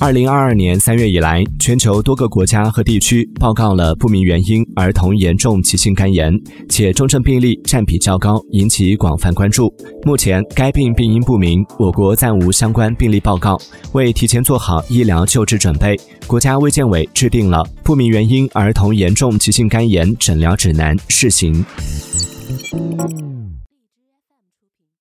二零二二年三月以来，全球多个国家和地区报告了不明原因儿童严重急性肝炎，且重症病例占比较高，引起广泛关注。目前，该病病因不明，我国暂无相关病例报告。为提前做好医疗救治准备，国家卫健委制定了《不明原因儿童严重急性肝炎诊疗指南（试行）》。